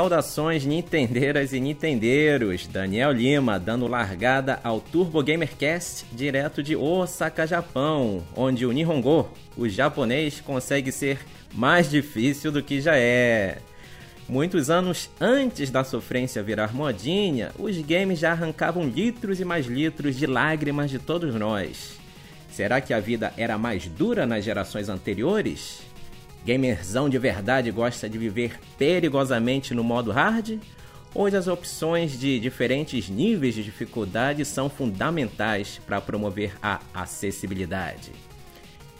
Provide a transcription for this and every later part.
Saudações nintendeiras e nintendeiros, Daniel Lima dando largada ao Turbo Gamercast direto de Osaka, Japão, onde o Nihongo, o japonês, consegue ser mais difícil do que já é. Muitos anos antes da sofrência virar modinha, os games já arrancavam litros e mais litros de lágrimas de todos nós. Será que a vida era mais dura nas gerações anteriores? Gamerzão de verdade gosta de viver perigosamente no modo hard? Hoje as opções de diferentes níveis de dificuldade são fundamentais para promover a acessibilidade.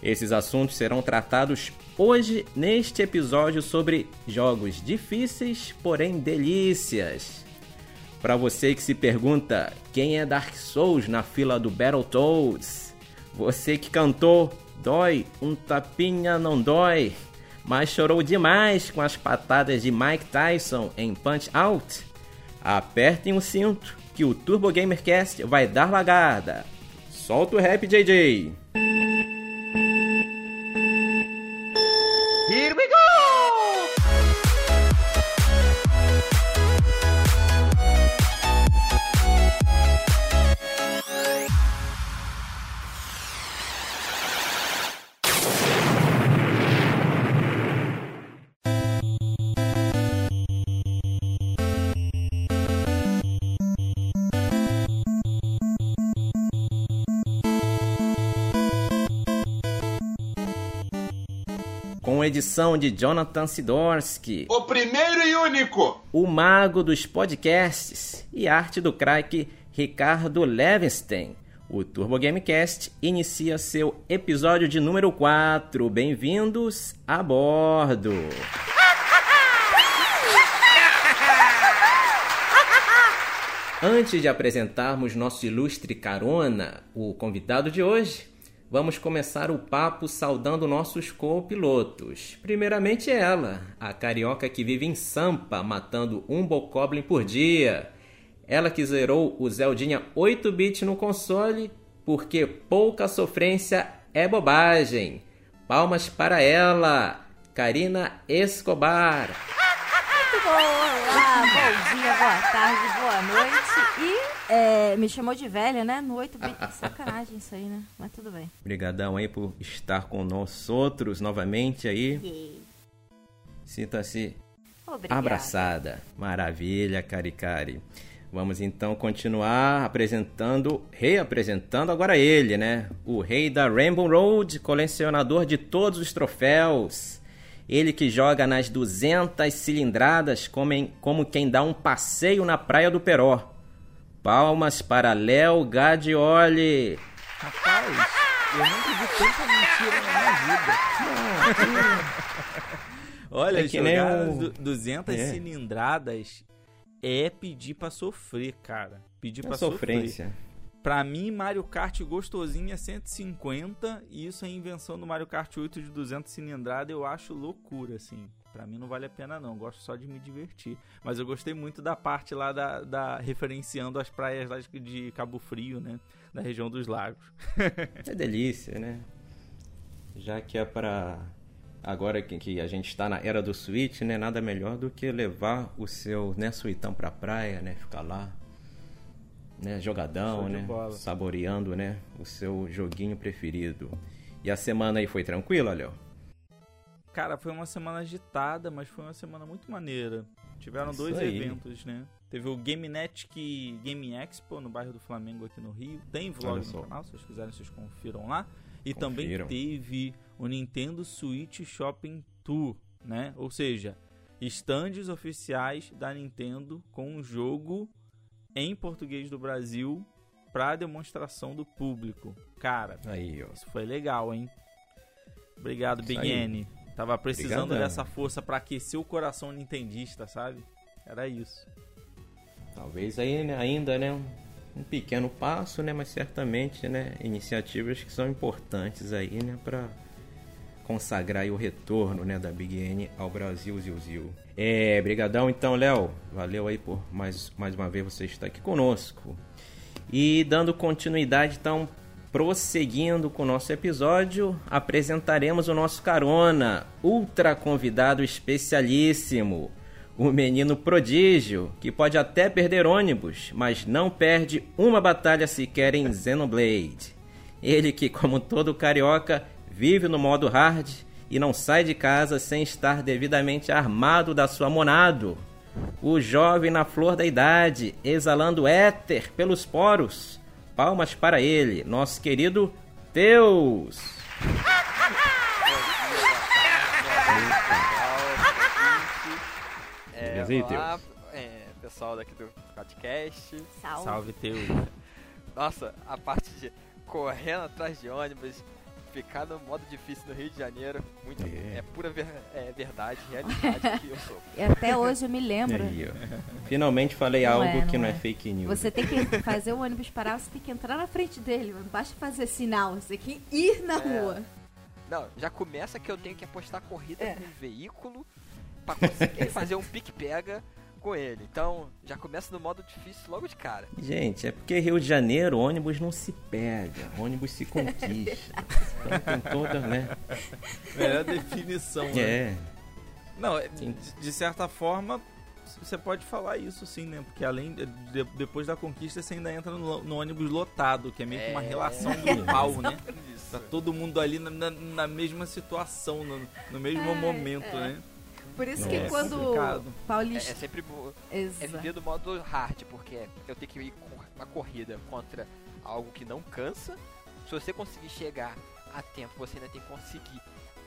Esses assuntos serão tratados hoje neste episódio sobre jogos difíceis, porém delícias. Para você que se pergunta quem é Dark Souls na fila do Battletoads, você que cantou Dói, um tapinha não dói, mas chorou demais com as patadas de Mike Tyson em Punch Out, apertem o cinto que o Turbo Gamercast vai dar lagada. Solta o rap, JJ! Edição de Jonathan Sidorsky. O primeiro e único! O mago dos podcasts e arte do craque Ricardo Levenstein. O Turbo Gamecast inicia seu episódio de número 4. Bem-vindos a bordo! Antes de apresentarmos nosso ilustre carona, o convidado de hoje, vamos começar o papo saudando nossos copilotos. Primeiramente ela, a carioca que vive em Sampa, matando um Bokoblin por dia. Ela que zerou o Zeldinha 8-bit no console, porque pouca sofrência é bobagem. Palmas para ela, Karina Escobar. Muito bom, olá, bom dia, boa tarde, boa noite e é, me chamou de velha, né? No 8 bit. Sacanagem isso aí, né? Mas tudo bem. Obrigadão aí por estar com nós outros novamente aí. Yeah. Sinta-se abraçada. Maravilha, Cari Cari. Vamos então continuar apresentando, reapresentando agora ele, né? O rei da Rainbow Road, colecionador de todos os troféus. Ele que joga nas 200 cilindradas como, em, como quem dá um passeio na praia do Peró. Palmas para Léo Gadioli. Rapaz, eu nunca vi tanta mentira na minha vida. Olha, É que jogar nem du- 200 É. cilindradas é pedir pra sofrer, cara. Pedir É pra sofrer. sofrência. Pra mim, Mario Kart gostosinho é 150 e isso é invenção do Mario Kart 8 de 200 cilindrada, eu acho loucura, assim. Pra mim não vale a pena não, gosto só de me divertir. Mas eu gostei muito da parte lá da, da referenciando as praias lá de- Cabo Frio, né? Da região dos lagos. É delícia, né? Já que é para agora que, a gente está na era do Switch, né? Nada melhor do que levar o seu né, suitão pra praia, né? Ficar lá, né? Jogadão, né? bola. Saboreando, né? O seu joguinho preferido. E a semana aí foi tranquila, Léo? Cara, foi uma semana agitada, mas foi uma semana muito maneira. Tiveram Isso dois aí. eventos, né? Teve o GameNet que Game Expo no bairro do Flamengo aqui no Rio. Tem vlog no canal, se vocês quiserem, vocês confiram lá. E também Confiram. teve o Nintendo Switch Shopping Tour, né? Ou seja, estandes oficiais da Nintendo com o jogo em português do Brasil para demonstração do público. Cara, Aí, ó. isso foi legal, hein? Obrigado, Big. N. Tava precisando Obrigadão. dessa força pra aquecer o coração nintendista, sabe? Era isso. Talvez aí, né, ainda, né? um- pequeno passo, né? Mas certamente, né? Iniciativas que são importantes aí, né? Para consagrar o retorno, né? Da Big N ao Brasil, Zil Zil. É, brigadão então, Léo. Valeu aí por mais, mais uma vez você estar aqui conosco. E dando continuidade, então, prosseguindo com o nosso episódio, apresentaremos o nosso carona, ultra convidado especialíssimo, O menino prodígio, que pode até perder ônibus, mas não perde uma batalha sequer em Xenoblade. Ele que, como todo carioca, vive no modo hard e não sai de casa sem estar devidamente armado da sua monado. O jovem na flor da idade, exalando éter pelos poros. Palmas para ele, nosso querido Deus. É, olá, é, pessoal daqui do podcast. Salve. Salve teu. Nossa, a parte de correndo atrás de ônibus, ficar no modo difícil no Rio de Janeiro, muito, É. é, pura ver- é verdade, realidade que eu sou. E até hoje eu me lembro. Aí. Finalmente falei Não algo é, que não não é é. fake news. Você tem que fazer o ônibus parar, você tem que entrar na frente dele. Não basta fazer sinal, você tem que ir na rua. Não, já começa que eu tenho que apostar corrida É. com o veículo pra conseguir fazer um pique-pega com ele. Então, já começa no modo difícil logo de cara. Gente, é porque Rio de Janeiro, ônibus não se pega, ônibus se conquista. então tem toda, né? Melhor definição, né? É. Não, é, Sim. de, de certa forma, você pode falar isso sim, né? Porque além de, de- depois da conquista, você ainda entra no, no ônibus lotado, que é meio que uma É. relação grupal, né? Isso. Tá todo mundo ali na, na- na mesma situação, no, no mesmo momento, né? Por isso que é quando complicado. É, Paulista. é sempre bo- é viver do modo hard, porque eu tenho que ir com uma corrida contra algo que não cansa. Se você conseguir chegar a tempo, você ainda tem que conseguir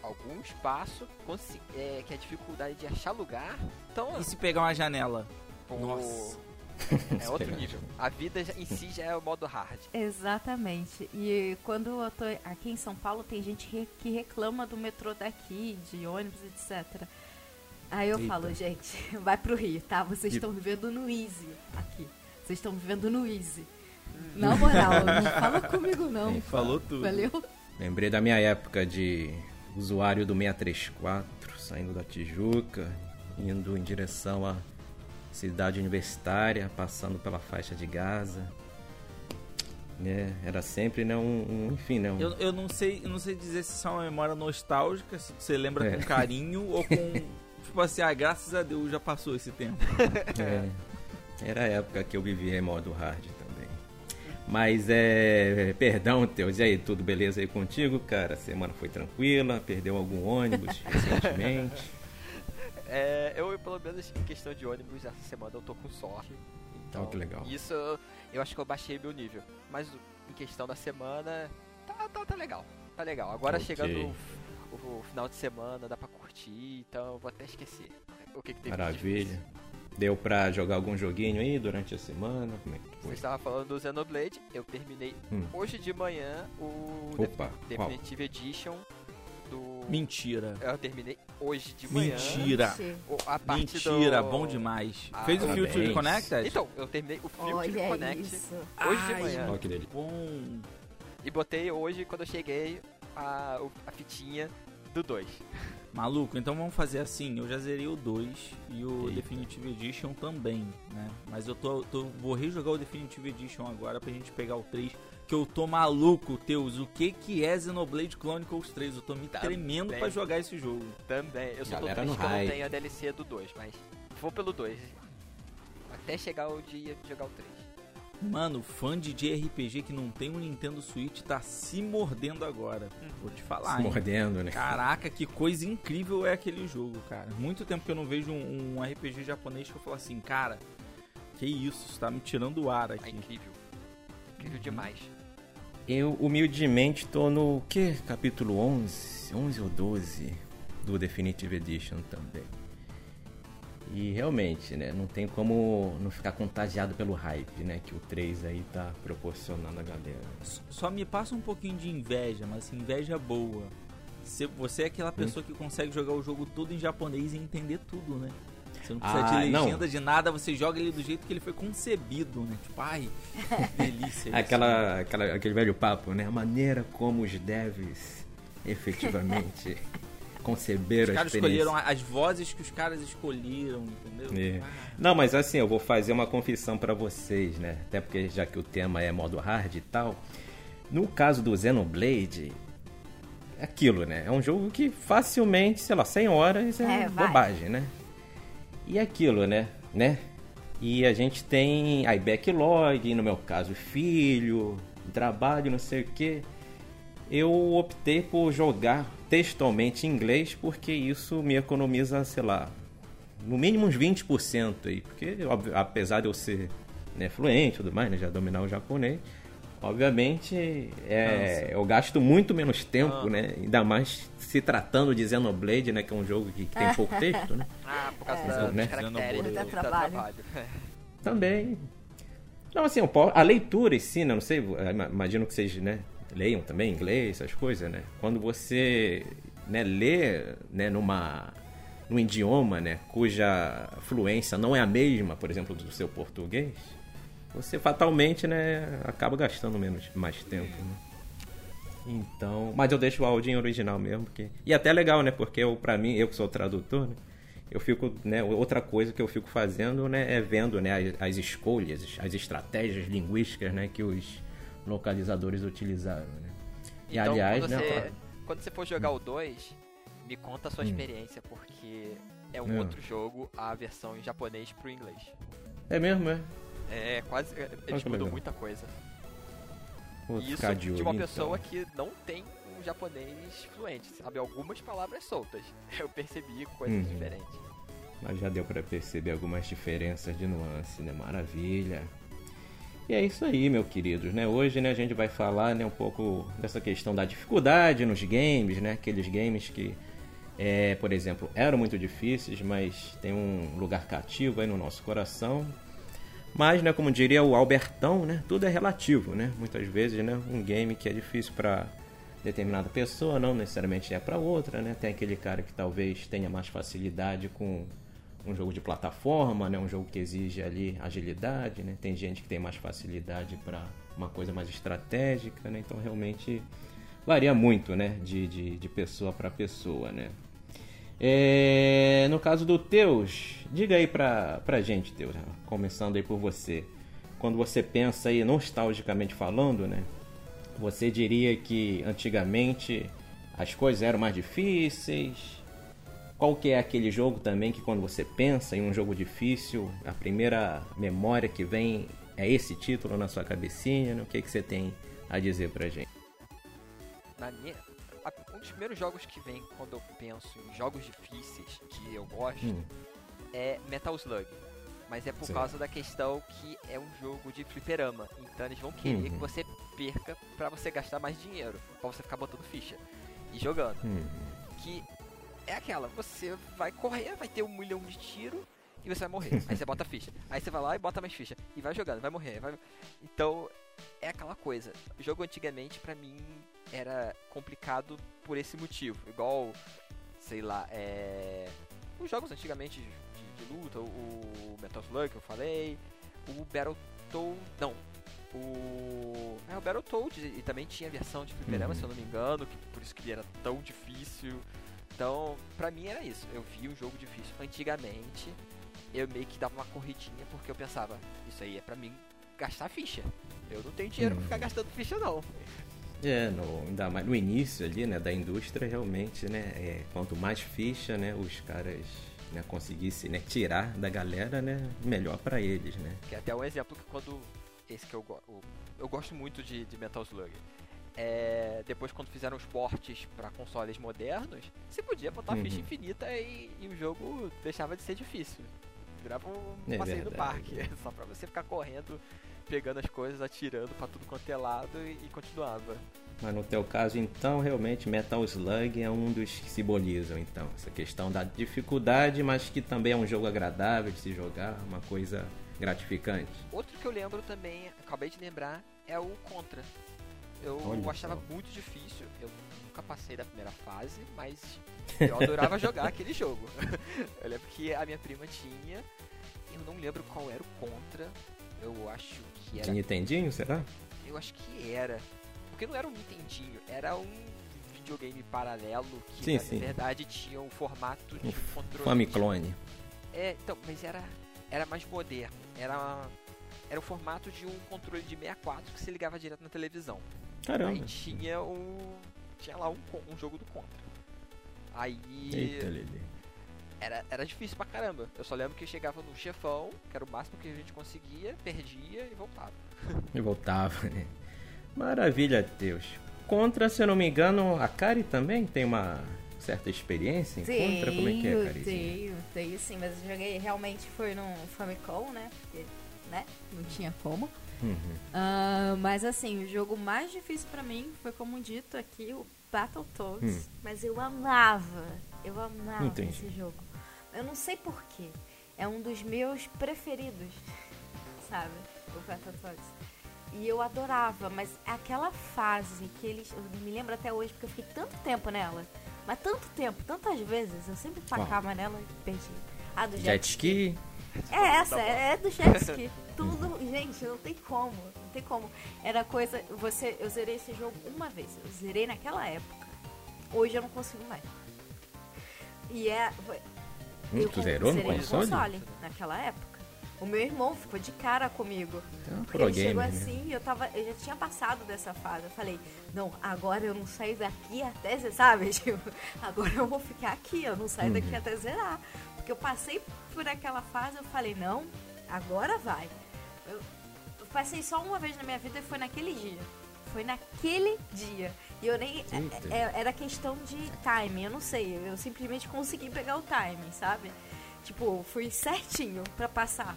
algum espaço, é, que é a dificuldade de achar lugar. Então, E se pegar uma janela? o- Nossa. é outro nível. A vida em si já é o modo hard. Exatamente. E quando eu tô aqui em São Paulo, tem gente que reclama do metrô daqui, de ônibus, etc. Aí eu Eita. falo, gente, vai pro Rio, tá? Vocês E- estão vivendo no Easy aqui. Vocês estão vivendo no Easy. Na moral, não fala comigo não. Falou tudo. Valeu? Lembrei da minha época de usuário do 634, saindo da Tijuca, indo em direção à cidade universitária, passando pela faixa de Gaza. Né? Era sempre, né, um, um- enfim, né, um- Eu, eu não sei, eu não sei dizer se isso é uma memória nostálgica, se você lembra É. com carinho ou com tipo assim, ah, graças a Deus já passou esse tempo. É, era a época que eu vivia em modo hard também. Mas é. Perdão, Teus. E aí, tudo beleza aí contigo, cara? A semana foi tranquila? Perdeu algum ônibus recentemente? É, eu, pelo menos, em questão de ônibus, essa semana eu tô com sorte. Então, Oh, que legal. Isso eu acho que eu baixei meu nível. Mas em questão da semana, tá, tá, tá legal. Tá legal. Agora Ok. chegando o, final de semana, dá pra curtir, então eu vou até esquecer o que, que teve de Maravilha. Deu pra jogar algum joguinho aí durante a semana? Como é que Você foi? estava falando do Xenoblade, eu terminei Hum. hoje de manhã o Opa, qual? Definitive Edition do. Mentira. Eu terminei hoje de manhã. Mentira. A parte Mentira, do... bom demais. Ah, Fez o parabéns. Future Connected? Então, eu terminei o Future Olha Connect isso. hoje de Ai, manhã. Ó, que delícia. Bom. E botei hoje, quando eu cheguei, a, a fitinha do 2. Maluco, então vamos fazer assim, eu já zerei o 2 e o Eita. Definitive Edition também, né? Mas eu tô, tô- vou rejogar o Definitive Edition agora pra gente pegar o 3, que eu tô maluco, Teus, o que que é Xenoblade Chronicles 3? Eu tô me Tá tremendo pra jogar esse jogo. Também. Eu só tô Galera triste no que eu não tenho a DLC do 2, mas vou pelo 2. Até chegar o dia de jogar o 3. Mano, fã de JRPG que não tem um Nintendo Switch tá se mordendo agora. Vou te falar, Se hein? mordendo, né? Caraca, que coisa incrível é aquele jogo, cara. Muito tempo que eu não vejo um, um RPG japonês que eu falo assim, cara, que isso, isso tá me tirando o ar É aqui. incrível. Incrível demais. Eu, humildemente, tô no que? Capítulo 11? 11 ou 12 do Definitive Edition também. E realmente, né? Não tem como não ficar contagiado pelo hype, né? Que o 3 aí tá proporcionando a galera. Só me passa um pouquinho de inveja, mas assim, inveja boa. Você é aquela Hum. pessoa que consegue jogar o jogo todo em japonês e entender tudo, né? Você não precisa Ah, de não. legenda de nada, você joga ele do jeito que ele foi concebido, né? Tipo, ai, que delícia. isso. Aquela, aquela, aquele velho papo, né? A maneira como os devs efetivamente conceberam Os a caras experiência. escolheram as vozes que os caras escolheram, entendeu? É. Ah, Não, mas assim, eu vou fazer uma confissão pra vocês, né? Até porque já que o tema é modo hard e tal. No caso do Xenoblade, é aquilo, né? É um jogo que facilmente, sei lá, 100 horas é, É, vai. bobagem, né? E aquilo, né? né? E a gente tem aí backlog, no meu caso, filho, trabalho, não sei o que. Eu optei por jogar textualmente em inglês porque isso me economiza, sei lá, no mínimo uns 20% aí. Porque, óbvio, apesar de eu ser né, fluente e tudo mais, né, já dominar o japonês, obviamente é, eu gasto muito menos tempo, Ah. né? Ainda mais se tratando de Xenoblade, né? Que é um jogo que, que tem pouco texto, né? Ah, por causa É. da, Né? caracteres. Dá do- trabalho. Também. Não, assim, eu a leitura em si, né? Não sei, ima- imagino que vocês, né? Leiam também inglês, essas coisas, né? Quando você né, lê né, numa, num idioma, né? Cuja fluência não é a mesma, por exemplo, do seu português, você fatalmente, né? Acaba gastando menos, mais tempo, né? Então, mas eu deixo o áudio original mesmo, porque e até legal, né? Porque eu, para mim, eu que sou tradutor, né? Eu fico, né? Outra coisa que eu fico fazendo, né? É vendo, né? As, as escolhas, as estratégias linguísticas, né? Que os localizadores utilizaram, né? E Então, aliás, quando, né? você, quando você for jogar o 2, me conta a sua Hum. experiência, porque é um É. outro jogo, a versão em japonês pro inglês. É mesmo, é. É quase. é, Eles que mudam legal. muita coisa. Vou E isso de de uma então. pessoa que não tem um japonês fluente, sabe? Algumas palavras soltas. Eu percebi coisas Uhum. diferentes. Mas já deu pra perceber algumas diferenças de nuance, né? Maravilha. E é isso aí, meu queridos, né? Hoje, né, a gente vai falar, né, um pouco dessa questão da dificuldade nos games, né? Aqueles games que, é, por exemplo, eram muito difíceis, mas tem um lugar cativo aí no nosso coração. Mas, né, como diria o Albertão, né, tudo é relativo, né? Muitas vezes, né, um game que é difícil para determinada pessoa não necessariamente é para outra, né? Tem aquele cara que talvez tenha mais facilidade com um jogo de plataforma, né? Um jogo que exige ali agilidade, né? Tem gente que tem mais facilidade para uma coisa mais estratégica, né? Então realmente varia muito, né? De, de, de pessoa para pessoa, né? É, no caso do Teus, diga aí pra, pra gente, Teus, começando aí por você. Quando você pensa aí nostalgicamente falando, né? Você diria que antigamente as coisas eram mais difíceis? Qual que é aquele jogo também que quando você pensa em um jogo difícil, a primeira memória que vem é esse título na sua cabecinha? Né? O que, que você tem a dizer pra gente? Minha, um dos primeiros jogos que vem quando eu penso em jogos difíceis que eu gosto Hum. é Metal Slug. Mas é por Certo. causa da questão que é um jogo de fliperama. Então eles vão querer Uhum. que você perca pra você gastar mais dinheiro. Pra você ficar botando ficha e jogando. Hum. Que é aquela, você vai correr, vai ter um milhão de tiro e você vai morrer. Aí você bota ficha. Aí você vai lá e bota mais ficha. E vai jogando, vai morrer. Vai... Então, é aquela coisa. O jogo antigamente, pra mim, era complicado por esse motivo. Igual, sei lá, é... Os jogos antigamente de, de luta, o, o Metal Slug que eu falei, o Battletoad... Não. O... É, o Battletoad, e também tinha versão de fliperama, Uhum. se eu não me engano, que por isso que ele era tão difícil. Então, pra mim era isso. Eu vi um jogo difícil. Antigamente, eu meio que dava uma corridinha porque eu pensava, isso aí é pra mim gastar ficha. Eu não tenho dinheiro pra ficar gastando ficha não. É, no, ainda mais no início ali, né, da indústria, realmente, né, é, quanto mais ficha, né, os caras né, conseguissem né, tirar da galera, né, melhor pra eles, né. Que é até um exemplo que quando. Esse que eu gosto. Eu gosto muito de, de Metal Slug. É, depois quando fizeram os portes pra consoles modernos, você podia botar Uhum. ficha infinita e, e o jogo deixava de ser difícil. Virava um É passeio no parque. Só pra você ficar correndo, pegando as coisas, atirando pra tudo quanto é lado e, e continuava. Mas no teu caso, então, realmente Metal Slug é um dos que simbolizam, então, essa questão da dificuldade, mas que também é um jogo agradável de se jogar, uma coisa gratificante. Outro que eu lembro também, acabei de lembrar, é o Contra. Eu Olha achava só. muito difícil, eu nunca passei da primeira fase, mas eu adorava jogar aquele jogo. eu lembro que a minha prima tinha, eu não lembro qual era o Contra, eu acho que era. De Nintendinho, será? Eu acho que era. Porque não era um Nintendinho, era um videogame paralelo que Sim, na sim. verdade tinha um formato de Um um controle. Famiclone. É, então, mas era, era mais moderno. Era, era o formato de um controle de 64 que se ligava direto na televisão. Aí Caramba. tinha um. Tinha lá um, um jogo do Contra. Aí. Eita, Lili. era, era difícil pra caramba. Eu só lembro que chegava no chefão, que era o máximo que a gente conseguia, perdia e voltava. E voltava, né? Maravilha, Deus. Contra, se eu não me engano, a Kari também tem uma certa experiência em Contra? Como é que é, Kari? Tenho, tenho sim, mas eu joguei realmente foi no Famicom, né? Porque, né? Não tinha como. Uhum. Ah, mas assim, o jogo mais difícil pra mim foi, como dito aqui, o Battletoads. Hum. Mas eu amava, eu amava Entendi. esse jogo. Eu não sei porquê. É um dos meus preferidos, sabe? O Battletoads. E eu adorava, mas aquela fase que eles. Eu me lembro até hoje, porque eu fiquei tanto tempo nela. Mas tanto tempo, tantas vezes, eu sempre tacava nela e perdi. A do Jet ski? é essa, é do jet ski. Tudo, gente, não tem como, não tem como. Era coisa, você, eu zerei esse jogo uma vez, eu zerei naquela época. Hoje eu não consigo mais. E é, foi- Hum, eu tu zerou no zerei console? naquela época. O meu irmão ficou de cara comigo. É um Porque pro ele chegou né? assim, eu tava, eu já tinha passado dessa fase. Eu falei, não, agora eu não saio daqui até, você sabe? Tipo, agora eu vou ficar aqui, eu não saio Uhum. daqui até zerar. Porque eu passei por aquela fase, eu falei, não, agora vai. Eu, eu passei só uma vez na minha vida e foi naquele dia. Foi naquele dia. E eu nem. É- é- era questão de timing, eu não sei. Eu simplesmente consegui pegar o timing, sabe? Tipo, fui certinho pra passar.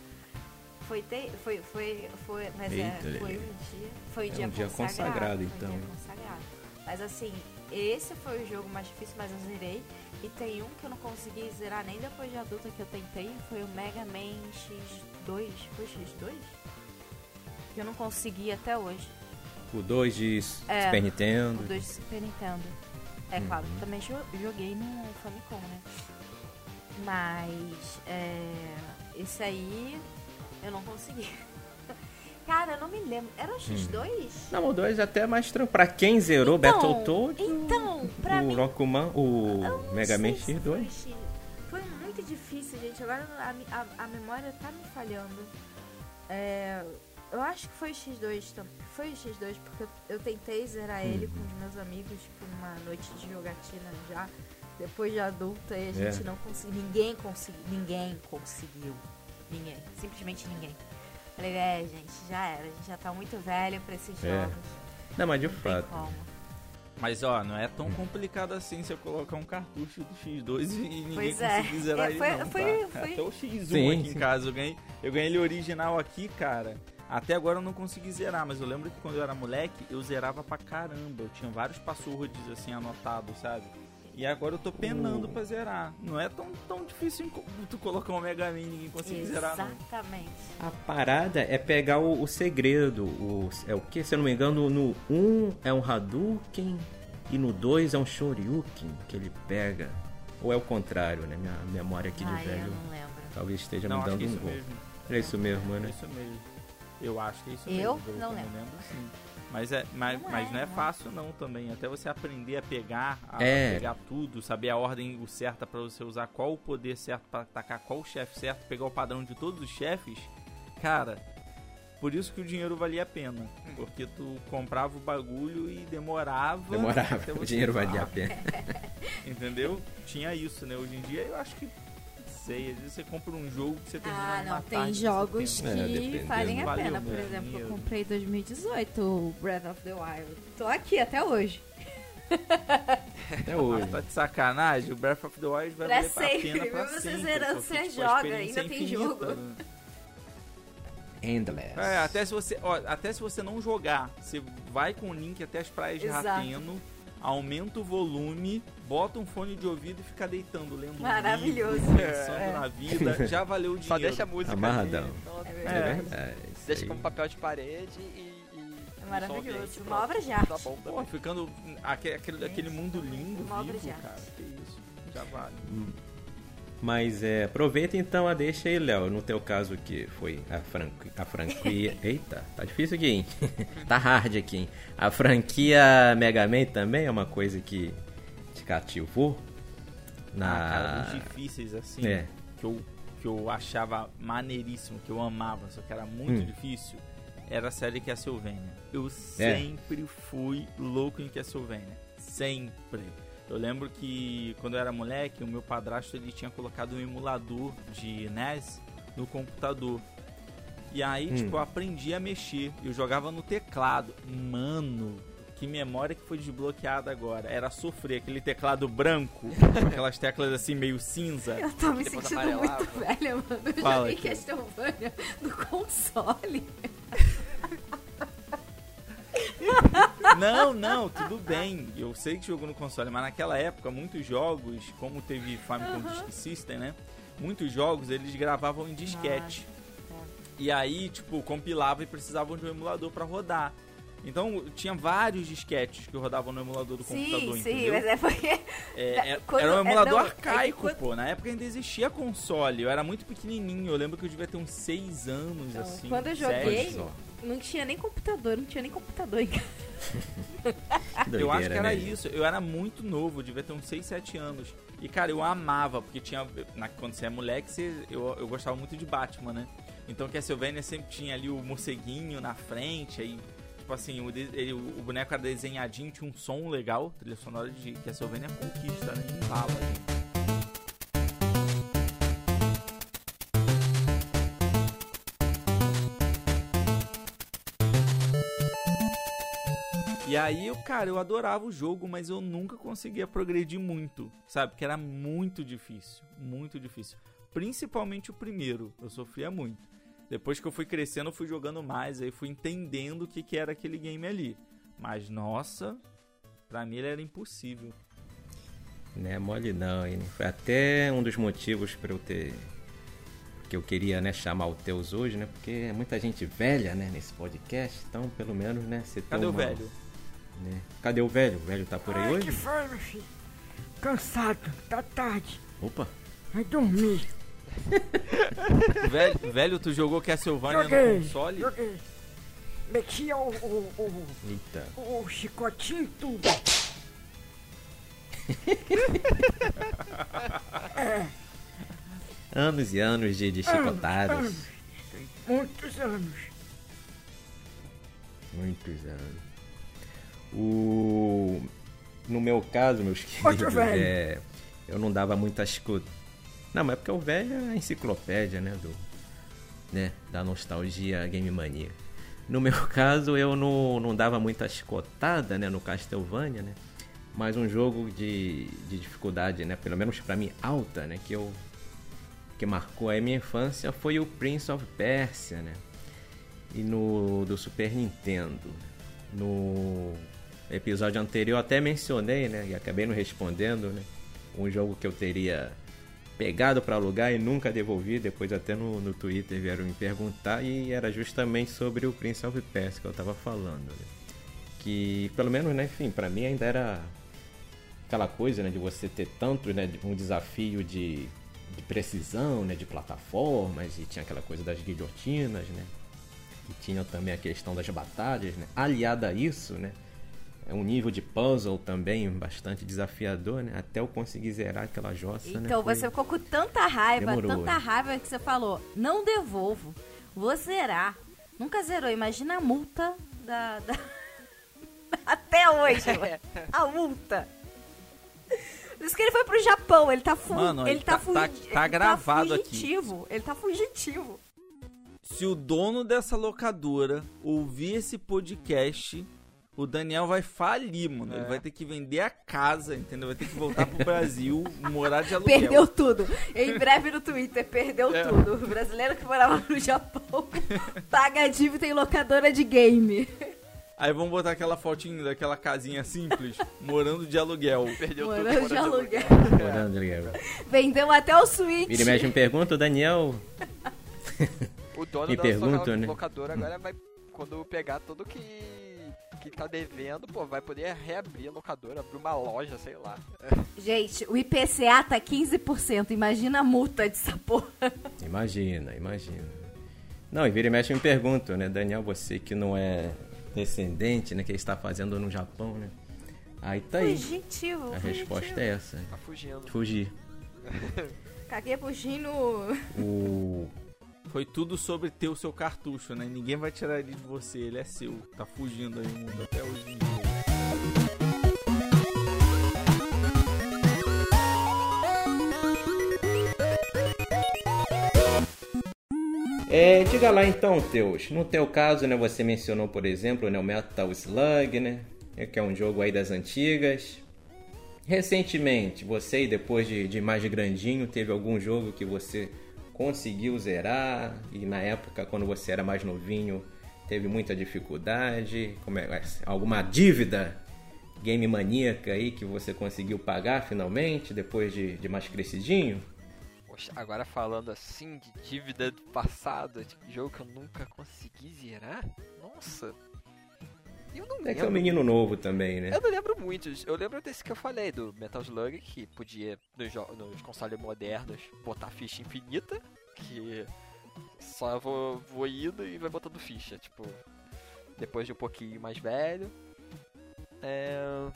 Foi, te, foi, foi, foi, mas é, Eita, foi Lelê. um dia, foi É dia um dia consagrado, consagrado, foi um então. dia consagrado. Mas assim, esse foi o jogo mais difícil, mas eu zerei. E tem um que eu não consegui zerar nem depois de adulta que eu tentei, foi o Mega Man X2, foi X2? Que eu não consegui até hoje. O 2 de É, Super Nintendo. O 2 de Super Nintendo. É Uhum. claro, também jo- joguei no Famicom, né? Mas é, esse aí eu não consegui. Cara, eu não me lembro. Era o X2? Não, o 2 é até mais tranquilo. Pra quem zerou Então, Battletoads, Então, pra o mim. Rockman, o Mega Man sei se Foi, X2. X- foi muito difícil, gente. Agora a, a- a memória tá me falhando. É, eu acho que foi o X2 também. Foi o X2 porque eu, eu tentei zerar ele com os meus amigos, tipo, numa noite de jogatina já. Depois de adulta e a gente É. não conseguiu. Ninguém conseguiu. Ninguém conseguiu. Ninguém. Simplesmente ninguém. Falei, é, gente, já era. A gente já tá muito velho pra esses É. jogos. Não, mas de Não tem fato. como. Mas ó, não é tão complicado assim você colocar um cartucho do X2 e ninguém Pois é. conseguir zerar É, ele foi- não, foi- tá? foi- Até o X1 Sim, aqui sim. em casa, eu ganhei, eu ganhei ele original aqui, cara. Até agora eu não consegui zerar, mas eu lembro que quando eu era moleque, eu zerava pra caramba. Eu tinha vários passwords assim anotados, sabe? E agora eu tô penando O- pra zerar. Não é tão, tão difícil tu colocar um Mega Man e ninguém conseguir zerar, não. Exatamente. A parada é pegar o, o segredo. O, é o que? Se eu não me engano, no 1 um é um Hadouken e no 2 é um Shoryuken que ele pega. Ou é o contrário, né? Minha memória aqui de Ai, eu velho não lembro. talvez esteja Não, me acho dando que é um gol. mesmo. É isso mesmo, É né? isso mesmo. Eu acho que é isso Eu mesmo. pelo não eu lembro. me lembro sim. Mas, é, mas, Não mas é, não é não. fácil não também. Até você aprender a pegar, a É. pegar tudo, saber a ordem o certa pra você usar qual o poder certo pra atacar qual chefe certo, pegar o padrão de todos os chefes. Cara, por isso que o dinheiro valia a pena. Porque tu comprava o bagulho e demorava. até Demorava, você o dinheiro valia a pena. Entendeu? Tinha isso, né? Hoje em dia eu acho que. Sei, às vezes você compra um jogo que você termina Ah, não, tem jogos tem- É, que dependendo. valem a Valeu pena. Por meu exemplo, eu dinheiro. comprei em 2018 o Breath of the Wild. Tô aqui até hoje. Até hoje. tá de sacanagem, o Breath of the Wild vai Pra valer a sempre, pena pra mesmo você sempre. zerando, porque, você tipo, a joga, ainda é tem infinita, jogo. né? Endless. É, até se você, ó, até se você não jogar, você vai com o link até as praias de. Rateno, aumenta o volume, bota um fone de ouvido e fica deitando, lendo um Maravilhoso. livro, pensando É. na vida, já valeu o dinheiro. Só deixa a música Amarradão. É É verdade. Deixa aí. como papel de parede e. e É maravilhoso. Uma obra de Tá bom Pô, ficando aquele, aquele, mundo lindo, Uma obra de vivo, arte. cara, que isso, já vale. Mas é, aproveita então a deixa aí, Léo. No teu caso que foi a, franqui, a franquia. Eita, tá difícil aqui, hein? tá hard aqui, hein? A franquia Mega Man também é uma coisa que cativou? Na. Ah, cara, difíceis assim, É. que, eu, que eu achava maneiríssimo, que eu amava, só que era muito Hum. difícil, era a série Castlevania. Eu É. sempre fui louco em Castlevania. Sempre. Eu lembro que quando eu era moleque, o meu padrasto ele tinha colocado um emulador de NES no computador. E aí, Hum. tipo, eu aprendi a mexer. Eu jogava no teclado. Mano, que memória que foi desbloqueada agora. Era sofrer aquele teclado branco, com aquelas teclas assim meio cinza. Eu tô me sentindo muito velha, mano. Eu Fala joguei aqui. Castlevania no console. Não, não, tudo bem. Eu sei que jogou no console, mas naquela época, muitos jogos, como teve Famicom Disk System, né? Muitos jogos eles gravavam em disquete. E aí, tipo, compilava e precisavam de um emulador pra rodar. Então, tinha vários disquetes que rodavam no emulador do computador, Sim, sim, entendeu? mas é porque. É, é- Quando- era um é, emulador não, é que arcaico, quando- pô. Na época ainda existia console. Eu era muito pequenininho. Eu lembro que eu devia ter uns 6 anos, Então, assim. quando eu sete. joguei, Só. não tinha nem computador, não tinha nem computador em casa. Eu acho que era né? isso. Eu era muito novo, eu devia ter uns 6, 7 anos. E, cara, eu amava, porque tinha. Na, quando você é moleque, você, eu, eu gostava muito de Batman, né? Então Castlevania sempre tinha ali o morceguinho na frente, aí. Tipo assim, o, ele- o boneco era desenhadinho, tinha um som legal. Trilha sonora de Castlevania conquista, né? Embala, gente. E aí, cara, eu adorava o jogo, mas eu nunca conseguia progredir muito, sabe? Porque era muito difícil, muito difícil. Principalmente o primeiro, eu sofria muito. Depois que eu fui crescendo, eu fui jogando mais, aí fui entendendo o que, que era aquele game ali. Mas, nossa, pra mim ele era impossível. Não é mole não, hein? Foi até um dos motivos pra eu ter. Que eu queria, né, chamar o Teus hoje, né? Porque é muita gente velha, né, nesse podcast. Então, pelo menos, né, você Cadê o uma- velho? né? Cadê o velho? O velho tá por aí Ai, hoje? que foi, meu filho? Cansado, tá tarde. Opa! Vai dormir. velho? Velho, tu jogou Castlevania Joguei, no console? joguei. Metia o, o, o, Eita. o chicotinho tudo. Anos e anos de, de chicotadas. anos. Muitos anos. Muitos anos. O... No meu caso, meus queridos, é, eu não dava muitas co... Não, mas é porque o velho é a enciclopédia, né? Do, né? Da nostalgia Game Mania. No meu caso, eu não, não dava muita chicotada, né? No Castlevania, né? Mas um jogo de, de dificuldade, né? Pelo menos pra mim, alta, né? Que eu... Que marcou a minha infância foi o Prince of Persia, né? e no do Super Nintendo. No episódio anterior até mencionei, né, e acabei não respondendo, né, um jogo que eu teria pegado para alugar e nunca devolvi, depois até no, no Twitter vieram me perguntar e era justamente sobre o Prince of Persia que eu tava falando, né? Que pelo menos, né, enfim, para mim ainda era aquela coisa, né, de você ter tanto, né, um desafio de, de precisão, né, de plataformas e tinha aquela coisa das guilhotinas, né? E tinha também a questão das batalhas, né? Aliada a isso, né? É um nível de puzzle também bastante desafiador, né? Até eu conseguir zerar aquela jossa, né? Então Foi- você ficou com tanta raiva, Demorou, tanta né? raiva que você falou, não devolvo, vou zerar. Nunca zerou, imagina a multa da... da- Até hoje, a multa. Por isso que ele foi pro Japão, ele tá, fu... Mano, ele ele tá, tá- fugi- tá- ele tá gravado aqui. fugitivo. Ele tá fugitivo. Se o dono dessa locadora ouvir esse podcast, o Daniel vai falir, mano. Ele É. vai ter que vender a casa, entendeu? Vai ter que voltar pro Brasil, morar de aluguel. Perdeu tudo. Em breve no Twitter, perdeu É. tudo. O brasileiro que morava no Japão paga a dívida em locadora de game. Aí vamos botar aquela fotinha daquela casinha simples, morando de aluguel. Perdeu tudo. Morando de morando aluguel. Morando, Miguel. Vendeu até o Switch. Vira e mexe me pergunta, o Daniel. O dono Me da perguntam, loca- né? locadora agora vai, quando pegar tudo que, que tá devendo, pô, vai poder reabrir a locadora, abrir uma loja, sei lá. Gente, o IPCA tá 15%. Imagina a multa dessa porra. Imagina, imagina. Não, e vira e mexe me pergunta, né? Daniel, você que não é descendente, né? Que está fazendo no Japão, né? Aí tá aí. Fugitivo. A fugitivo. resposta é essa. Tá fugindo. Fugir. Caguei fugindo. O foi tudo sobre ter o seu cartucho, né? Ninguém vai tirar ele de você, ele é seu. Tá fugindo aí o mundo até hoje em dia. É, diga lá então, Teus. No teu caso, né, você mencionou, por exemplo, né, o Metal Slug, né? É que é um jogo aí das antigas. Recentemente, você, depois de, de mais grandinho, teve algum jogo que você conseguiu zerar e na época, quando você era mais novinho, teve muita dificuldade? Como é, alguma dívida game maníaca aí que você conseguiu pagar finalmente, depois de, de mais crescidinho? Poxa, agora falando assim de dívida do passado, de jogo que eu nunca consegui zerar, nossa. Eu não É lembro. que é um menino novo também, né? Eu não lembro muitos. Eu lembro desse que eu falei, do Metal Slug, que podia, nos, nos consoles modernos, botar ficha infinita, que só vou, vou indo e vai botando ficha, tipo, depois de um pouquinho mais velho. É...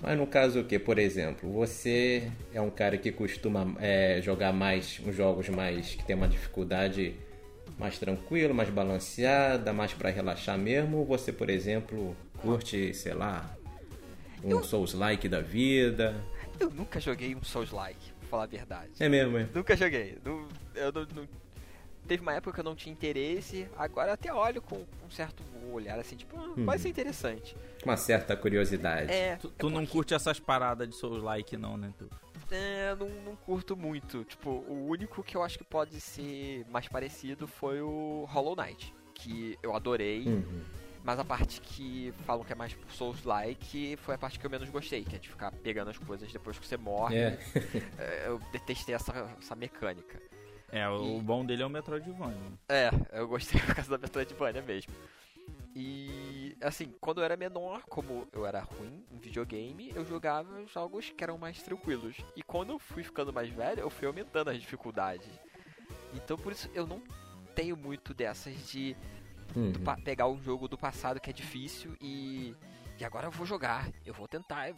Mas no caso o que, por exemplo, você é um cara que costuma é, jogar mais uns jogos mais que tem uma dificuldade mais tranquila, mais balanceada, mais pra relaxar mesmo, ou você, por exemplo, curte, sei lá, um Souls-like da vida? Eu nunca joguei um Souls-like, pra falar a verdade. É mesmo, é? Nunca joguei. Não- eu não, não- Teve uma época que eu não tinha interesse, agora até olho com um certo olhar assim, tipo, ah, pode ser interessante. Uma certa curiosidade. É, Tu, tu não curte essas paradas de Souls-like, não, né, tu? É, não, não curto muito. Tipo, o único que eu acho que pode ser mais parecido foi o Hollow Knight, que eu adorei, Uhum. mas a parte que falam que é mais Souls-like foi a parte que eu menos gostei, que é de ficar pegando as coisas depois que você morre. É. É, eu detestei essa, essa mecânica. É, o E- bom dele é o Metroidvania. É, eu gostei por causa da Metroidvania mesmo. E assim, quando eu era menor, como eu era ruim em videogame, eu jogava jogos que eram mais tranquilos. E quando eu fui ficando mais velho, eu fui aumentando as dificuldades. Então por isso eu não tenho muito dessas de Uhum. pegar um jogo do passado que é difícil e, e agora eu vou jogar, eu vou tentar. Eu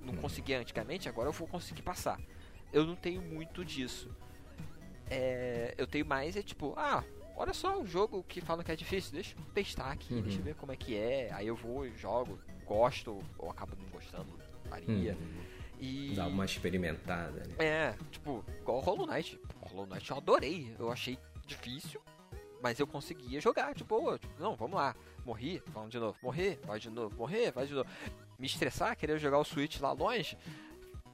não consegui antigamente, agora eu vou conseguir passar. Eu não tenho muito disso. É, eu tenho mais é tipo, ah, olha só o jogo que falam que é difícil, deixa eu testar aqui, Uhum. deixa eu ver como é que é. Aí eu vou, jogo, gosto, ou acabo não gostando, varia. Uhum. E. Dá uma experimentada, né? É, tipo, igual o Hollow Knight. Hollow Knight eu adorei. Eu achei difícil, mas eu conseguia jogar de boa. Tipo, não, vamos lá. Morri, vamos de novo. Morrer, vai de novo. Morrer, vai de novo. Me estressar, querer jogar o Switch lá longe.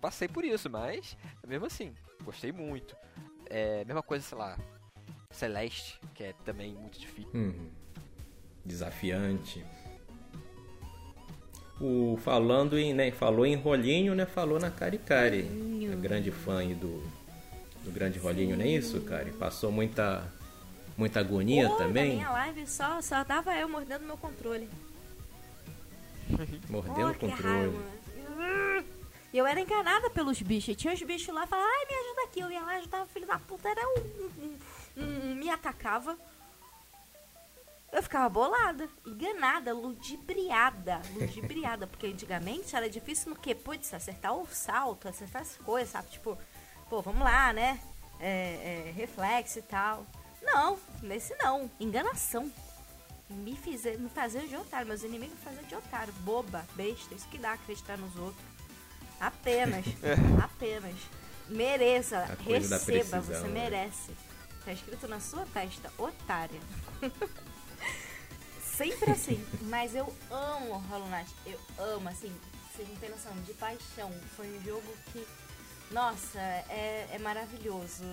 Passei por isso, mas mesmo assim, gostei muito. É, mesma coisa, sei lá, Celeste, que é também muito difícil. Uhum. Desafiante. O falando em, né, falou em rolinho, né? Falou na Cari Cari. É grande fã aí do do grande rolinho, não é isso, Cari? Passou muita muita agonia Pô, também, Na minha live só, só dava eu mordendo meu controle. mordendo o controle. raiva. E eu era enganada pelos bichos. E tinha os bichos lá e ai, me ajuda aqui. Eu ia lá, ajudava o filho da puta. Era um, um- um- me atacava. Eu ficava bolada, enganada, ludibriada. Ludibriada. Porque antigamente era difícil no que? Putz, acertar o salto, acertar as coisas, sabe? Tipo, pô, vamos lá, né? É, é, reflexo e tal. Não, nesse não. Enganação me, fizer, me fazer de otário, meus inimigos fazer de otário, boba, besta, isso que dá acreditar nos outros. Apenas, apenas. Mereça, receba, você né? merece. Tá escrito na sua testa, otária. Sempre assim, mas eu amo Hollow Knight, eu amo, assim, vocês não têm noção, de paixão. Foi um jogo que, nossa, é, é maravilhoso.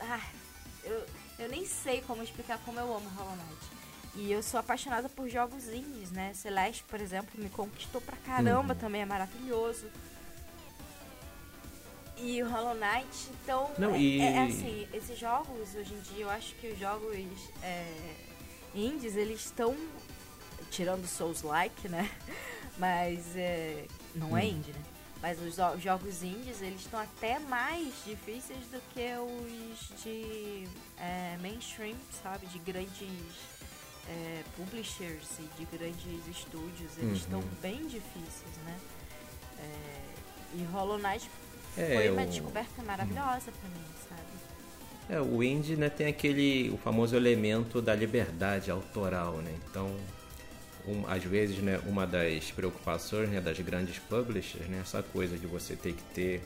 Ah, eu, eu nem sei como explicar como eu amo Hollow Knight. E eu sou apaixonada por jogos indies, né? Celeste, por exemplo, me conquistou pra caramba, Uhum. também é maravilhoso. E o Hollow Knight, então, Não, é, e- é assim, esses jogos hoje em dia, eu acho que os jogos é, indies, eles estão, tirando Souls-like, né? Mas é, não é indie, né? Mas os jo- jogos indies, eles estão até mais difíceis do que os de é, mainstream, sabe? De grandes é, publishers e de grandes estúdios. Eles Uhum. estão bem difíceis, né? É, e Hollow Knight É, foi uma o- descoberta maravilhosa pra mim, sabe? É, o indie né, tem aquele o famoso elemento da liberdade autoral, né? Então, um- às vezes, né, uma das preocupações né, das grandes publishers, né, essa coisa de você ter que ter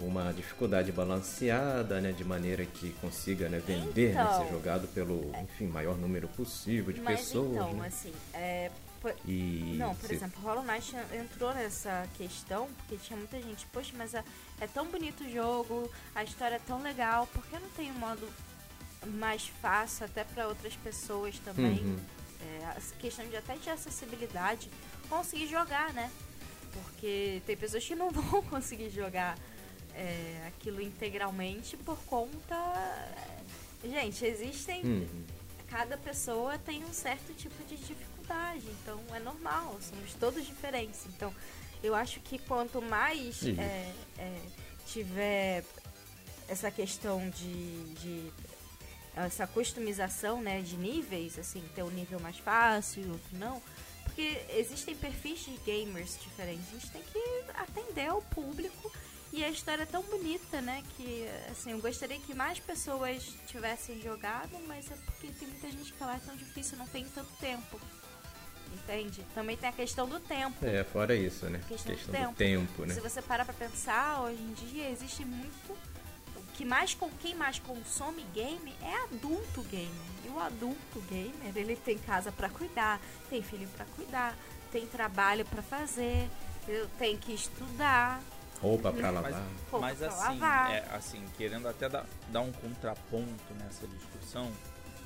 uma dificuldade balanceada, né, de maneira que consiga né, vender, né, Então. ser jogado pelo, enfim, maior número possível de Mas pessoas. então, né? assim, é, por- E Não, por se- exemplo, Hollow Knight entrou nessa questão, porque tinha muita gente, poxa, mas é, é tão bonito o jogo, a história é tão legal, por que não tem um modo mais fácil até para outras pessoas também? Uhum. É, a questão de até de acessibilidade, conseguir jogar, né? Porque tem pessoas que não vão conseguir jogar é, aquilo integralmente por conta. Gente, existem Uhum. cada pessoa tem um certo tipo de dificuldade, então é normal, somos todos diferentes. Então, eu acho que quanto mais é, é, tiver essa questão de, de essa customização, né, de níveis, assim, ter um nível mais fácil e outro não, porque existem perfis de gamers diferentes, a gente tem que atender ao público e a história é tão bonita, né? Que, assim, eu gostaria que mais pessoas tivessem jogado, mas é porque tem muita gente que fala, "Ah, é tão difícil, não tem tanto tempo. Entende? Também tem a questão do tempo. É, fora isso, né? Questão do do tempo. tempo, né? Se você parar pra pensar, hoje em dia existe muito. O que mais com quem mais consome game é adulto gamer. E o adulto gamer, ele tem casa pra cuidar, tem filho pra cuidar, tem trabalho pra fazer, tem que estudar. Roupa pra Mas, lavar. Roupa mas pra assim, lavar. é, assim, querendo até dar, dar um contraponto nessa discussão,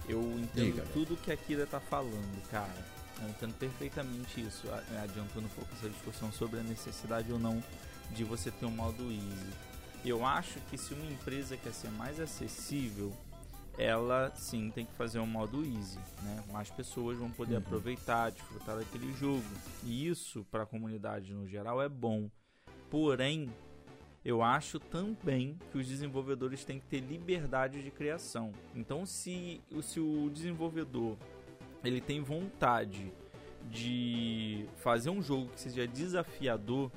eu entendo Diga, velho. tudo que a Kira tá falando, cara. Entendo perfeitamente isso, a- adiantando um pouco essa discussão sobre a necessidade ou não de você ter um modo easy. Eu acho que se uma empresa quer ser mais acessível, ela sim tem que fazer um modo easy, né? Mais pessoas vão poder Uhum. aproveitar, desfrutar daquele jogo. E isso para a comunidade no geral é bom. Porém, eu acho também que os desenvolvedores têm que ter liberdade de criação. Então, se, se o desenvolvedor ele tem vontade de fazer um jogo que seja desafiador,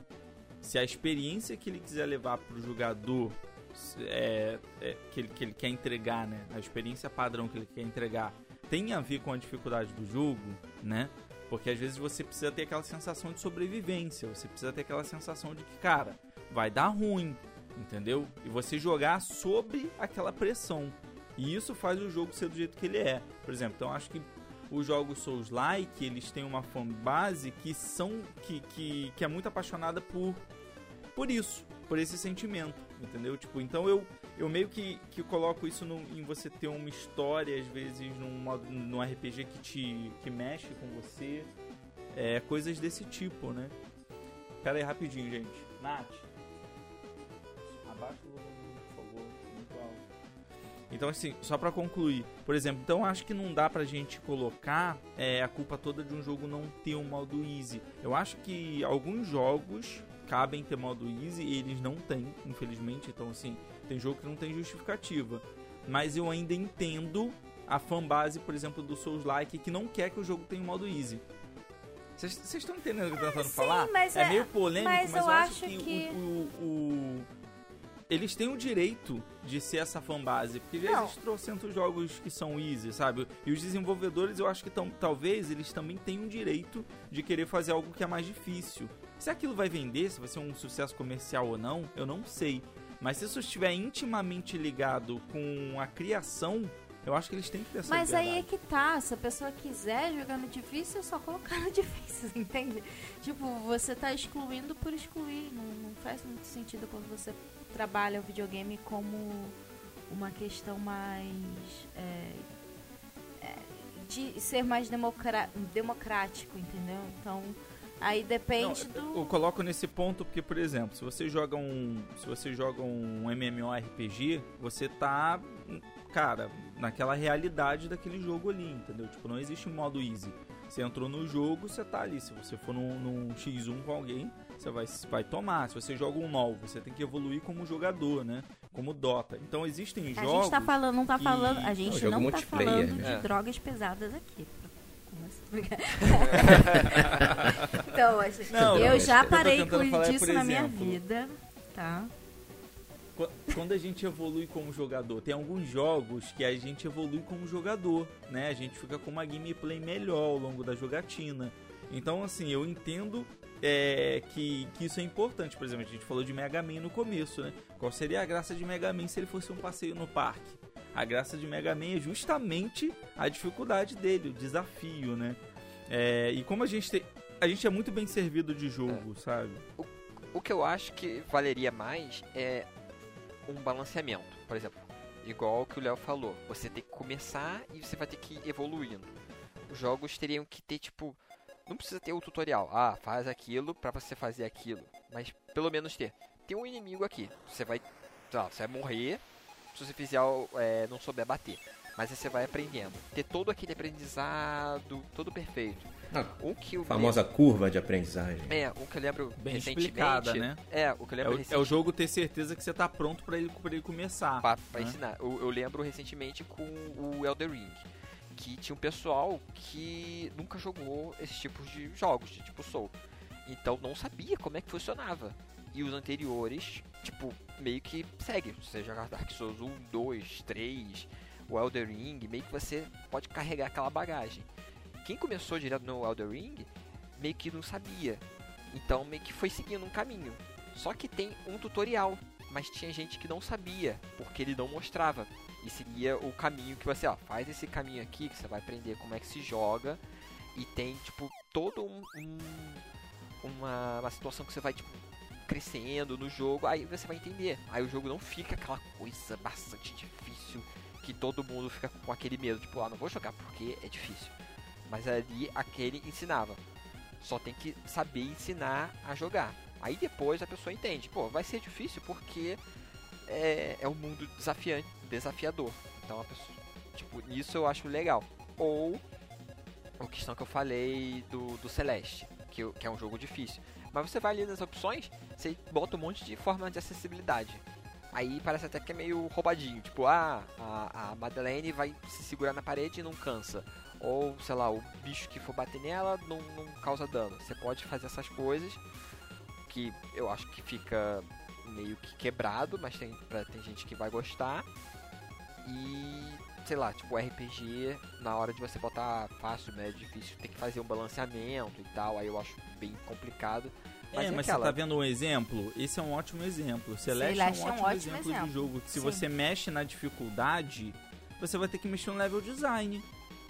se a experiência que ele quiser levar para o jogador é, é, que, ele, que ele quer entregar, né? A experiência padrão que ele quer entregar tem a ver com a dificuldade do jogo, né? Porque às vezes você precisa ter aquela sensação de sobrevivência, você precisa ter aquela sensação de que, cara, vai dar ruim, entendeu? E você jogar sobre aquela pressão. E isso faz o jogo ser do jeito que ele é. Por exemplo, então acho que os jogos Souls-like, eles têm uma fanbase que são que, que, que é muito apaixonada por por isso, por esse sentimento, entendeu? Tipo, então eu eu meio que, que coloco isso no- em você ter uma história às vezes num modo num RPG que te que mexe com você, é coisas desse tipo, né? Pera aí rapidinho, gente. Nath, abaixa Então, assim, só pra concluir, por exemplo, então eu acho que não dá pra gente colocar é, a culpa toda de um jogo não ter um modo easy. Eu acho que alguns jogos cabem ter modo easy e eles não têm, infelizmente. Então, assim, tem jogo que não tem justificativa. Mas eu ainda entendo a fanbase, por exemplo, do Souls-like que não quer que o jogo tenha um modo easy. Vocês estão entendendo o que eu tô tentando sim, falar? mas é, é- meio polêmico, mas mas, eu eu acho acho que, que- O, o- o- eles têm o direito de ser essa fanbase, porque já existem trocentos jogos que são easy, sabe? E os desenvolvedores, eu acho que tão, talvez eles também tenham o direito de querer fazer algo que é mais difícil. Se aquilo vai vender, se vai ser um sucesso comercial ou não, eu não sei. Mas se isso estiver intimamente ligado com a criação, eu acho que eles têm que ter essa Mas aí é liberdade. que tá, se a pessoa quiser jogar no difícil, é só colocar no difícil, entende? Tipo, você tá excluindo por excluir. Não, não faz muito sentido quando você trabalha o videogame como uma questão mais. é, é, de ser mais democrático, entendeu? Então, aí depende Não, do. Eu coloco nesse ponto porque, por exemplo, se você joga um, se você joga um MMORPG, você tá, cara, naquela realidade daquele jogo ali, entendeu? Tipo, não existe um modo easy. Você entrou no jogo, você tá ali. Se você for num, num X1 com alguém, você vai, vai tomar. Se você joga um LoL, você tem que evoluir como jogador, né? Como Dota. Então existem A jogos. gente tá falando, não tá que- falando, a gente jogo não tá falando né? de É. drogas pesadas aqui. então, assim, Não, eu não, já eu parei com disso na minha vida, tá? Qu- Quando a gente evolui como jogador, tem alguns jogos que a gente evolui como jogador, né? A gente fica com uma gameplay melhor ao longo da jogatina. Então, assim, eu entendo é, que, que isso é importante. Por exemplo, a gente falou de Mega Man no começo, né? Qual seria a graça de Mega Man se ele fosse um passeio no parque? A graça de Mega Man é justamente a dificuldade dele, o desafio, né? É, e como a gente tem, a gente é muito bem servido de jogo, é. sabe? O, o que eu acho que valeria mais é um balanceamento. Por exemplo, igual o que o Léo falou, você tem que começar e você vai ter que ir evoluindo. Os jogos teriam que ter tipo não precisa ter o tutorial. Ah, faz aquilo para você fazer aquilo. Mas pelo menos ter. Tem um inimigo aqui. Você vai. Lá, você vai morrer se você fizer é, não souber bater. Mas aí você vai aprendendo. Ter todo aquele aprendizado, todo perfeito. Ah, um que famosa lembro... curva de aprendizagem. É, o que eu lembro Bem recentemente. Explicada, né? É, o que eu lembro é o, é o jogo ter certeza que você tá pronto para ele, pra ele começar. Pra, pra né? ensinar. Eu, eu, lembro recentemente com o Elder Ring que tinha um pessoal que nunca jogou esses tipos de jogos, de tipo Soul. Então não sabia como é que funcionava. E os anteriores, tipo, meio que segue. Você jogar Dark Souls 1, 2, 3, o Elder Ring, meio que você pode carregar aquela bagagem. Quem começou direto no Elder Ring, meio que não sabia. Então meio que foi seguindo um caminho. Só que tem um tutorial, mas tinha gente que não sabia, porque ele não mostrava. E seria o caminho que você, ó, faz esse caminho aqui que você vai aprender como é que se joga. E tem, tipo, todo um, um uma, uma situação que você vai, tipo, crescendo no jogo. Aí você vai entender. Aí o jogo não fica aquela coisa bastante difícil que todo mundo fica com aquele medo. Tipo, ah, não vou jogar porque é difícil. Mas ali aquele ensinava. Só tem que saber ensinar a jogar. Aí depois a pessoa entende. Pô, vai ser difícil porque é, é um mundo desafiante, desafiador. Então pessoa, tipo, nisso eu acho legal. Ou a questão que eu falei do, do Celeste, que, que é um jogo difícil. Mas você vai ali nas opções, você bota um monte de forma de acessibilidade. Aí parece até que é meio roubadinho. Tipo, ah, a, a Madeleine vai se segurar na parede e não cansa. Ou, sei lá, o bicho que for bater nela não, não causa dano. Você pode fazer essas coisas que eu acho que fica meio que quebrado, mas tem, pra, tem gente que vai gostar. E sei lá, tipo RPG, na hora de você botar fácil, médio, difícil, tem que fazer um balanceamento e tal, aí eu acho bem complicado. Mas é, é mas aquela... você tá vendo um exemplo? Esse é um ótimo exemplo. Celeste, Celeste é um ótimo, é um ótimo exemplo, exemplo, de jogo. Se Sim. você mexe na dificuldade, você vai ter que mexer no level design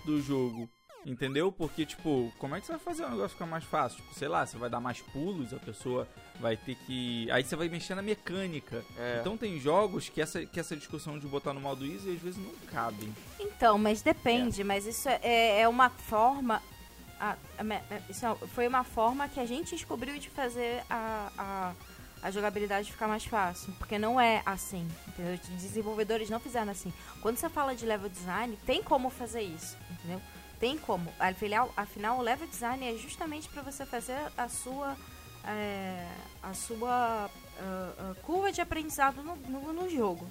do jogo. Entendeu? Porque, tipo, como é que você vai fazer o negócio ficar mais fácil? Tipo, sei lá, você vai dar mais pulos, a pessoa vai ter que. Aí você vai mexer na mecânica. É. Então tem jogos que essa, que essa discussão de botar no modo easy às vezes não cabem. Então, mas depende, é. mas isso é, é uma forma. A, a, isso é, foi uma forma que a gente descobriu de fazer a, a, a jogabilidade ficar mais fácil. Porque não é assim. Entendeu? Os desenvolvedores não fizeram assim. Quando você fala de level design, tem como fazer isso, entendeu? Tem como. Afinal, afinal o level design é justamente para você fazer a sua é, a sua uh, uh, curva de aprendizado no, no, no, jogo,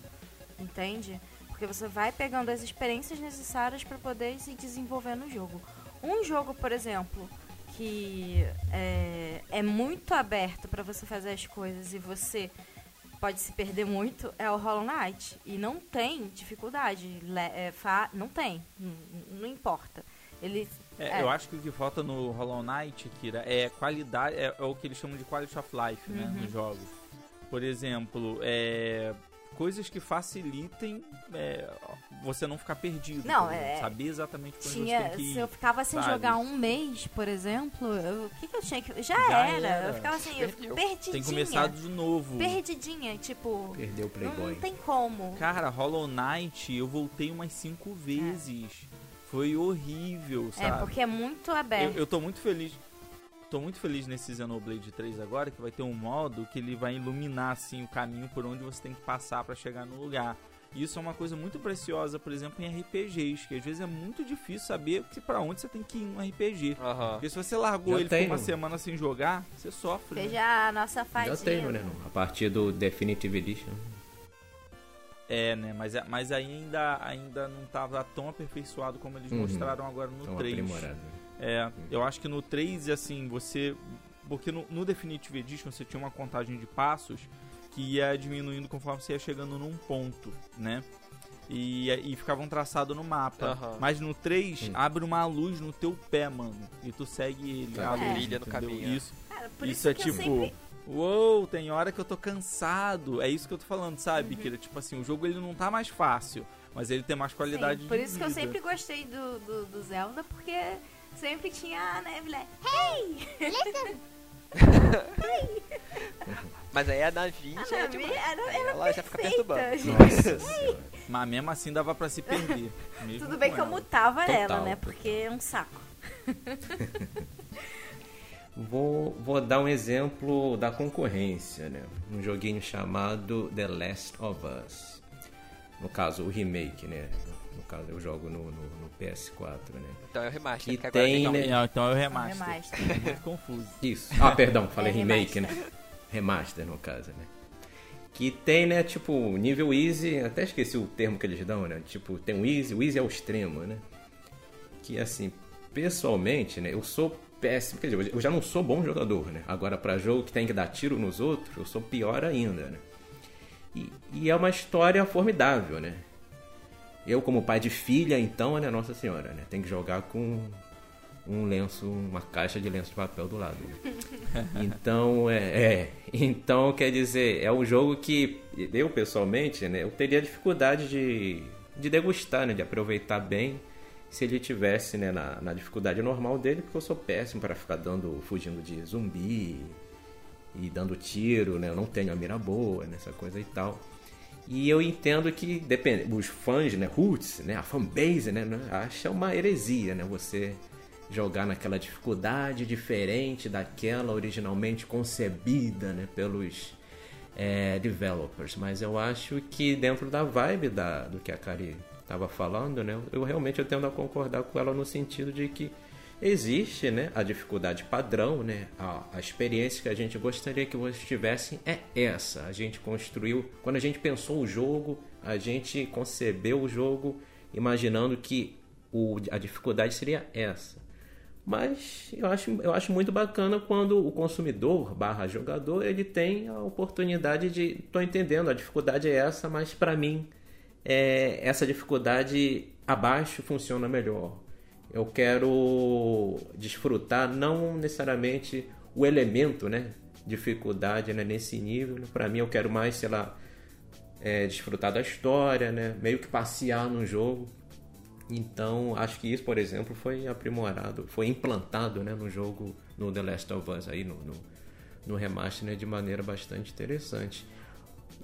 entende? Porque você vai pegando as experiências necessárias para poder se desenvolver no jogo. Um jogo, por exemplo, que é, é muito aberto para você fazer as coisas e você pode se perder muito é o Hollow Knight. E não tem dificuldade. É, não tem. Não, não importa. Ele, é, é. Eu acho que o que falta no Hollow Knight, Kira, é qualidade, é, é o que eles chamam de quality of life, né, uhum. nos jogos. Por exemplo, é, coisas que facilitem é, você não ficar perdido. Não, é. Saber exatamente quando tinha, você tem que ir, Se eu ficava sem sabe? jogar um mês, por exemplo, o que, que eu tinha que. Já, já era. era. Eu ficava assim, eu, perdidinha. Tem que começar de novo. Perdidinha, tipo. Perdeu o Playboy. Não, não tem como. Cara, Hollow Knight eu voltei umas cinco vezes. É. Foi horrível, é, sabe? É, porque é muito aberto. Eu, eu tô muito feliz. Tô muito feliz nesse Xenoblade 3 agora, que vai ter um modo que ele vai iluminar assim o caminho por onde você tem que passar para chegar no lugar. E isso é uma coisa muito preciosa, por exemplo, em RPGs, que às vezes é muito difícil saber para onde você tem que ir em um RPG. Uhum. Porque se você largou Já ele por uma semana sem jogar, você sofre. Veja né? a nossa fadinha. Já tenho, né? A partir do Definitive Edition. É, né? Mas, é, mas ainda, ainda não estava tão aperfeiçoado como eles uhum. mostraram agora no tão 3. Aprimorado. É, eu acho que no 3, assim, você. Porque no, no Definitive Edition você tinha uma contagem de passos que ia diminuindo conforme você ia chegando num ponto, né? E, e ficavam traçados no mapa. Uhum. Mas no 3, abre uma luz no teu pé, mano. E tu segue ele. a luz, no caminho. Isso. Cara, por isso, isso, é que tipo. eu sempre... Uou, tem hora que eu tô cansado. É isso que eu tô falando, sabe? Uhum. Que tipo assim, o jogo ele não tá mais fácil, mas ele tem mais qualidade Sim, por de isso que eu vida. sempre gostei do, do, do Zelda, porque sempre tinha a Neve lá. Hey! Mas aí a Navi A já é demais. era, era Ela já fica perturbando. gente. Nossa. Mas mesmo assim dava pra se perder. Tudo bem que eu ela. mutava Total, ela, né? Porque é um saco. Vou, vou dar um exemplo da concorrência, né? Um joguinho chamado The Last of Us. No caso, o remake, né? No caso, eu jogo no, no- no PS4, né? Então é o remaster. Que tem, tem né? Não, então é o remaster. Remaster. Muito confuso. Isso. Ah, perdão, falei É, remake, remaster. né? Remaster, no caso, né? Que tem, né, tipo, nível easy, até esqueci o termo que eles dão, né? Tipo, tem o easy, o easy é o extremo, né? Que, assim, pessoalmente, né, eu sou péssimo, quer dizer, eu já não sou bom jogador, né? Agora, pra jogo que tem que dar tiro nos outros, eu sou pior ainda, né? E, e é uma história formidável, né? Eu, como pai de filha, então, né, Nossa Senhora, né? Tem que jogar com um lenço, uma caixa de lenço de papel do lado. né? Então, é, é, então quer dizer, é um jogo que eu pessoalmente, né, eu teria dificuldade de, de degustar, né, de aproveitar bem se ele tivesse, né, na, na dificuldade normal dele, porque eu sou péssimo para ficar dando, fugindo de zumbi e dando tiro, né, eu não tenho a mira boa, nessa coisa e tal. E eu entendo que depende, os fãs, né, roots, né, a fanbase, né, né, acha uma heresia, né, você jogar naquela dificuldade diferente daquela originalmente concebida, né, pelos é, developers. Mas eu acho que dentro da vibe da, do que a Kari estava falando, né, eu realmente eu tendo a concordar com ela no sentido de que existe, né, a dificuldade padrão, né, a, a experiência que a gente gostaria que vocês tivessem é essa. A gente construiu, quando a gente pensou o jogo, a gente concebeu o jogo imaginando que o, a dificuldade seria essa. Mas eu acho, eu acho muito bacana quando o consumidor barra jogador ele tem a oportunidade de. Tô entendendo, a dificuldade é essa, mas para mim é, essa dificuldade abaixo funciona melhor. Eu quero desfrutar não necessariamente o elemento, né? Dificuldade né, nesse nível. Para mim eu quero mais, sei lá, é, desfrutar da história, né? Meio que passear no jogo. Então, acho que isso, por exemplo, foi aprimorado, foi implantado né, no jogo, no The Last of Us, aí, no, no, no remaster, né, de maneira bastante interessante.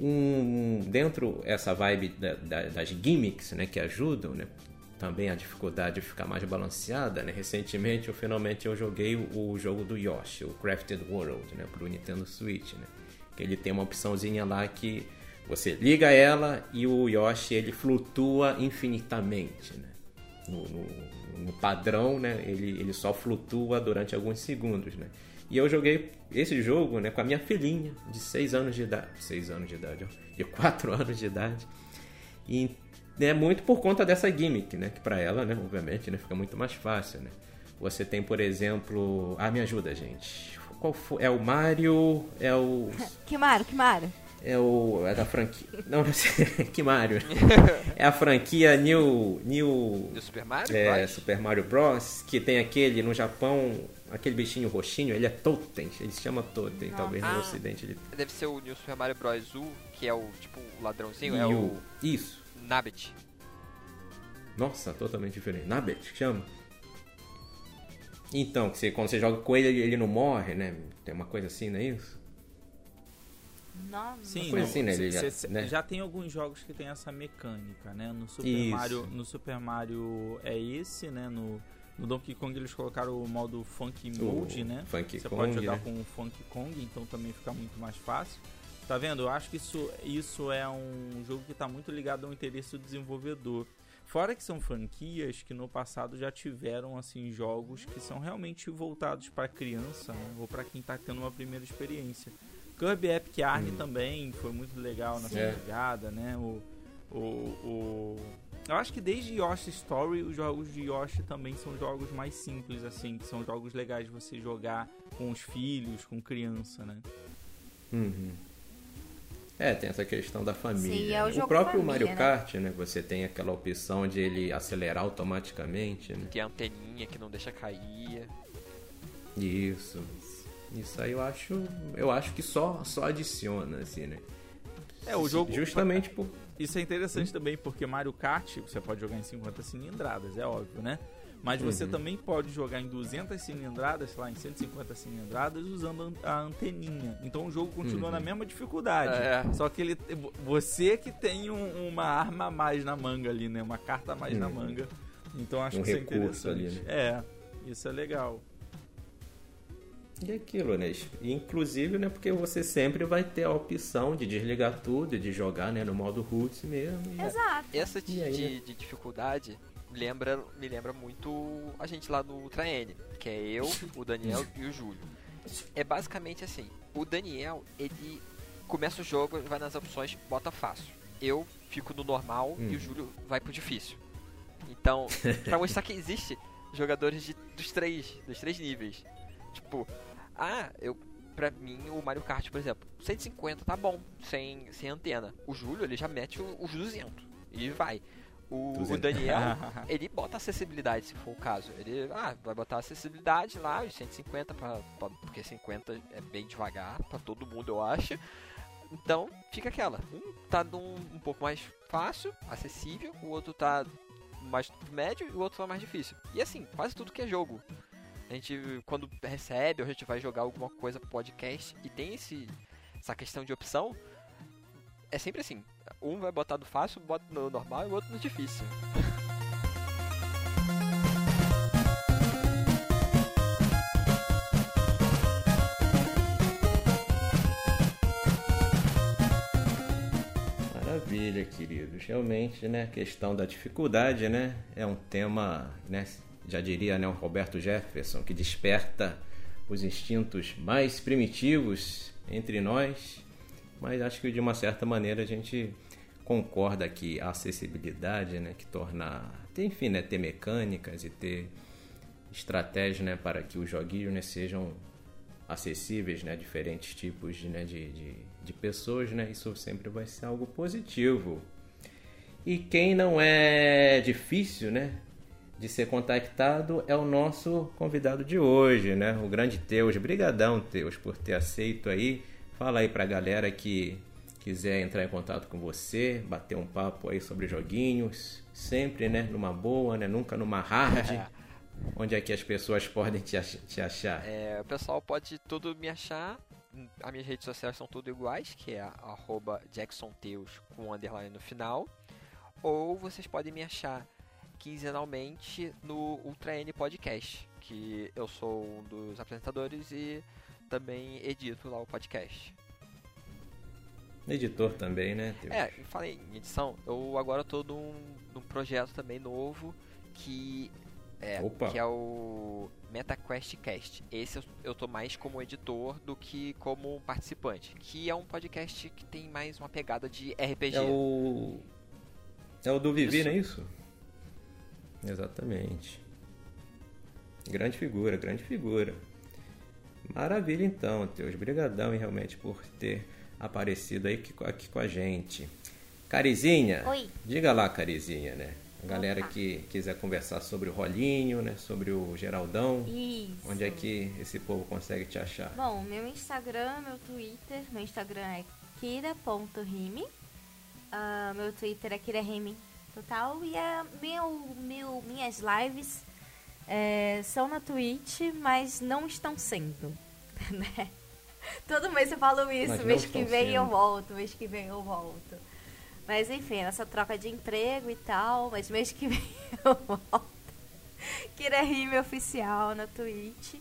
Um, dentro essa vibe da- da- das gimmicks né, que ajudam, né, também a dificuldade de ficar mais balanceada, né, recentemente eu finalmente eu joguei o, o jogo do Yoshi, o Crafted World, né, pro Nintendo Switch, né, que ele tem uma opçãozinha lá que você liga ela e o Yoshi ele flutua infinitamente, né? No, no- no padrão, né? Ele, ele só flutua durante alguns segundos, né? E eu joguei esse jogo, né? Com a minha filhinha de 6 anos de idade, 6 anos de idade, ó, de 4 anos de idade. E é muito por conta dessa gimmick, né? Que pra ela, né? Obviamente, né? Fica muito mais fácil, né? Você tem, por exemplo... Ah, me ajuda, gente. Qual foi? É o Mario... É o... Que Mario, que Mario? É o. É da franquia. Não, não sei. que Mario. É a franquia New. New. Do Super Mario É, Bros? Super Mario Bros. Que tem aquele no Japão. Aquele bichinho roxinho, ele é Totem. Ele se chama Totem. Talvez no Ah. ocidente ele. Deve ser o New Super Mario Bros. U, que é o tipo o ladrãozinho, é o Isso. Nabbit. Nossa, totalmente diferente. Nabbit, que chama? Então, que você, quando você joga com ele, ele- ele não morre, né? Tem uma coisa assim, não é isso? Não, Sim, não, assim, né, cê- já- cê- né? já tem alguns jogos que tem essa mecânica, né? No Super Isso. Mario, no Super Mario é esse, né? No, no Donkey Kong eles colocaram o modo Funky O Mode, né? Funky Você Kong, pode jogar né? com o Funky Kong, então também fica muito mais fácil. Tá vendo? Eu acho que isso, isso é um jogo que está muito ligado ao interesse do desenvolvedor. Fora que são franquias que no passado já tiveram assim jogos que são realmente voltados para criança né? ou para quem está tendo uma primeira experiência. Kirby Epic Yarn Hum. também foi muito legal nessa É. pegada, né? O, o, o... Eu acho que desde Yoshi Story, os jogos de Yoshi também são jogos mais simples, assim, que são jogos legais de você jogar com os filhos, com criança, né? Uhum. É, tem essa questão da família. Sim, é o né? jogo próprio família, Mario né? Kart, né? Você tem aquela opção de ele acelerar automaticamente, né? Tem a anteninha que não deixa cair. Isso. Isso aí eu acho, eu acho que só, só adiciona, assim, né? É, o jogo. Justamente por. Isso é interessante também, porque Mario Kart você pode jogar em 50 cilindradas, é óbvio, né? Mas você Uhum. também pode jogar em 200 cilindradas, sei lá, em 150 cilindradas, usando a anteninha. Então o jogo continua Uhum. na mesma dificuldade. É. Só que ele, você que tem um- uma arma a mais na manga ali, né? Uma carta a mais na Uhum. manga. Então acho Um que isso é interessante. ali, né? É, isso é legal. E aquilo, né? Inclusive, né? Porque você sempre vai ter a opção de desligar tudo e de jogar, né? No modo roots mesmo. e- Exato. Essa de, E aí, de- de dificuldade lembra, me lembra muito a gente lá no Ultra N, que é eu, o Daniel e o Júlio. É basicamente assim, o Daniel, ele começa o jogo, vai nas opções, bota fácil. Eu fico no normal e Hum. o Júlio vai pro difícil. Então, pra mostrar que existe jogadores de, dos três, dos três níveis. Tipo, ah, eu pra mim o Mario Kart, por exemplo, 150 tá bom, sem, sem antena. O Júlio, ele já mete os 200 e vai. O, o 200. Daniel, ele bota acessibilidade, se for o caso. Ele ah, vai botar acessibilidade lá, os 150, pra, pra- porque 50 é bem devagar pra todo mundo, eu acho. Então, fica aquela. Um tá num um pouco mais fácil, acessível, o outro tá mais médio e o outro tá mais difícil. E assim, quase tudo que é jogo. A gente, quando recebe, ou a gente vai jogar alguma coisa pro podcast e tem esse, essa questão de opção, é sempre assim. Um vai botar do fácil, bota no normal e o outro no difícil. Maravilha, queridos. Realmente, né, a questão da dificuldade, né, é um tema, né, já diria, né, o Roberto Jefferson, que desperta os instintos mais primitivos entre nós, mas acho que de uma certa maneira a gente concorda que a acessibilidade, né, que torna, enfim, né, ter mecânicas e ter estratégias, né, para que os joguinhos, né, sejam acessíveis né, diferentes tipos de, né, de, de, de pessoas, né, isso sempre vai ser algo positivo. E quem não é difícil né, de ser contactado é o nosso convidado de hoje, né, o grande Teus. Brigadão, Teus, por ter aceito aí. Fala aí pra galera que quiser entrar em contato com você, bater um papo aí sobre joguinhos, sempre né, numa boa, né, nunca numa hard. Onde é que as pessoas podem te te achar? É, o pessoal pode tudo me achar. As minhas redes sociais são tudo iguais, que é arroba jacksonteus com underline no final. Ou vocês podem me achar quinzenalmente no Ultra N Podcast, que eu sou um dos apresentadores e também edito lá o podcast. Editor também, né? É, e falei em edição, eu agora tô num, num projeto também novo que é, Opa. que é o MetaQuest Cast. Esse eu, eu tô mais como editor do que como participante, que é um podcast que tem mais uma pegada de RPG. É o. É o do Vivi, Isso. não é isso? Exatamente. Grande figura, grande figura. Maravilha então, Teus. Brigadão, hein, realmente por ter aparecido aí aqui, aqui com a gente. Carizinha, Oi. diga lá, Carizinha, né? A galera Opa. que quiser conversar sobre o Rolinho, né? Sobre o Geraldão. Isso. Onde é que esse povo consegue te achar? Bom, meu Instagram, meu Twitter, meu Instagram é kira.rime. Ah, meu Twitter é kirarime total. E é meu, meu, minhas lives é, são na Twitch, mas não estão sendo. Né? Todo mês eu falo isso, Mas mês que vem eu sendo. volto, mês que vem eu volto. Mas enfim, essa troca de emprego e tal, mas mês que vem eu volto. Kirahime Oficial na Twitch,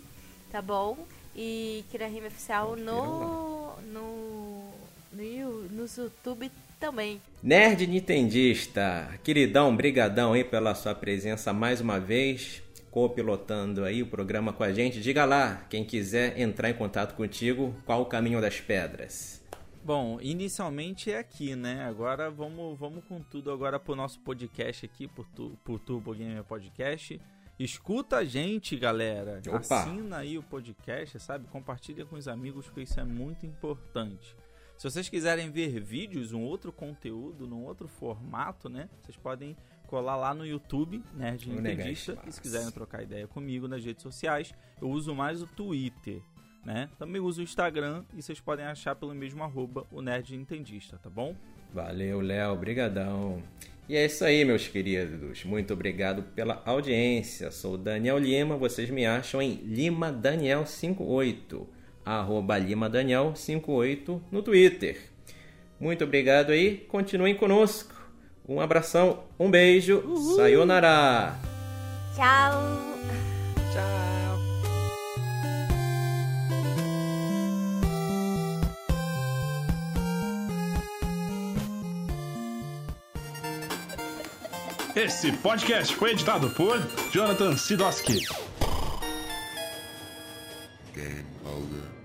tá bom? E Kirahime Oficial no, no, no, Yu- no YouTube também. Nerd Nintendista, queridão, brigadão aí pela sua presença mais uma vez, copilotando aí o programa com a gente. Diga lá, quem quiser entrar em contato contigo, qual o caminho das pedras? Bom, inicialmente é aqui, né? Agora vamos, vamos com tudo agora pro nosso podcast aqui, por, tu, por Turbo Gamer Podcast. Escuta a gente, galera. Opa. Assina aí o podcast, sabe? Compartilha com os amigos, porque isso é muito importante. Se vocês quiserem ver vídeos, um outro conteúdo, num outro formato, né? Vocês podem colar lá no YouTube, Nerd Nintendista. E se quiserem trocar ideia comigo nas redes sociais, eu uso mais o Twitter. né? Também uso o Instagram e vocês podem achar pelo mesmo arroba o Nerd Nintendista, tá bom? Valeu, Léo, brigadão. E é isso aí, meus queridos. Muito obrigado pela audiência. Sou Daniel Lima, vocês me acham em Lima Daniel 58 arroba limadaniel58 no Twitter. Muito obrigado aí, continuem conosco. Um abração, um beijo, Uhul. sayonara! Tchau! Tchau! Esse podcast foi editado por Jonathan Sidoski. Game over.